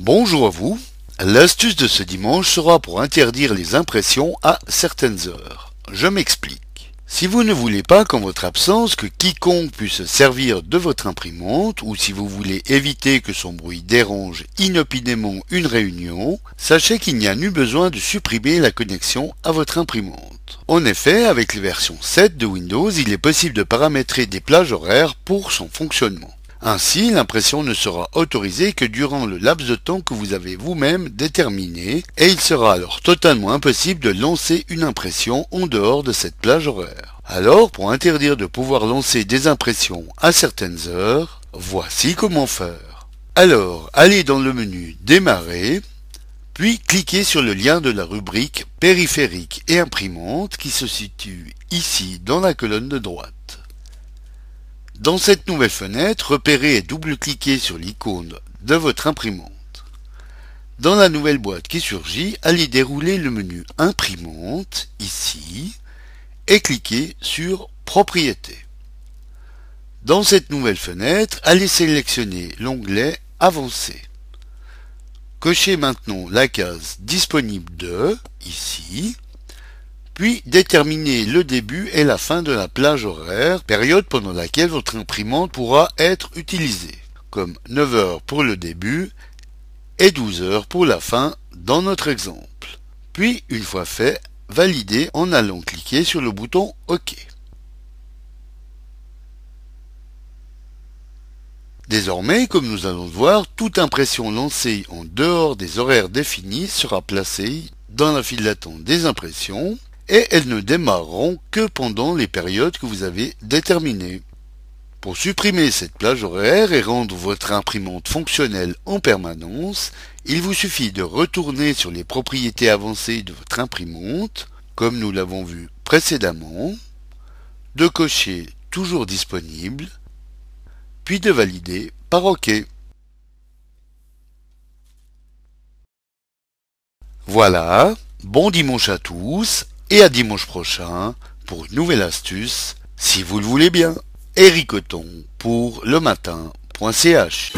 Bonjour à vous. L'astuce de ce dimanche sera pour interdire les impressions à certaines heures. Je m'explique. Si vous ne voulez pas qu'en votre absence que quiconque puisse servir de votre imprimante ou si vous voulez éviter que son bruit dérange inopinément une réunion, sachez qu'il n'y a nu besoin de supprimer la connexion à votre imprimante. En effet, avec les versions 7 de Windows, il est possible de paramétrer des plages horaires pour son fonctionnement. Ainsi, l'impression ne sera autorisée que durant le laps de temps que vous avez vous-même déterminé, et il sera alors totalement impossible de lancer une impression en dehors de cette plage horaire. Alors, pour interdire de pouvoir lancer des impressions à certaines heures, voici comment faire. Alors, allez dans le menu Démarrer, puis cliquez sur le lien de la rubrique Périphérique et imprimante qui se situe ici dans la colonne de droite. Dans cette nouvelle fenêtre, repérez et double-cliquez sur l'icône de votre imprimante. Dans la nouvelle boîte qui surgit, allez dérouler le menu Imprimante, ici, et cliquez sur Propriétés. Dans cette nouvelle fenêtre, allez sélectionner l'onglet Avancé. Cochez maintenant la case Disponible de, ici, puis déterminez le début et la fin de la plage horaire, période pendant laquelle votre imprimante pourra être utilisée, comme 9 heures pour le début et 12 heures pour la fin dans notre exemple. Puis, une fois fait, validez en allant cliquer sur le bouton OK. Désormais, comme nous allons le voir, toute impression lancée en dehors des horaires définis sera placée dans la file d'attente des impressions et elles ne démarreront que pendant les périodes que vous avez déterminées. Pour supprimer cette plage horaire et rendre votre imprimante fonctionnelle en permanence, il vous suffit de retourner sur les propriétés avancées de votre imprimante, comme nous l'avons vu précédemment, de cocher toujours disponible, puis de valider par OK. Voilà, bon dimanche à tous et à dimanche prochain pour une nouvelle astuce, si vous le voulez bien. Eric pour le matin.ch